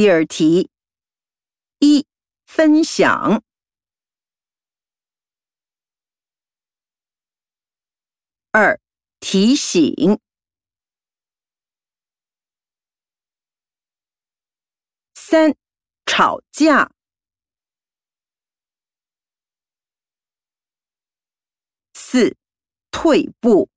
第二题一分享。二提醒。三吵架。四退步。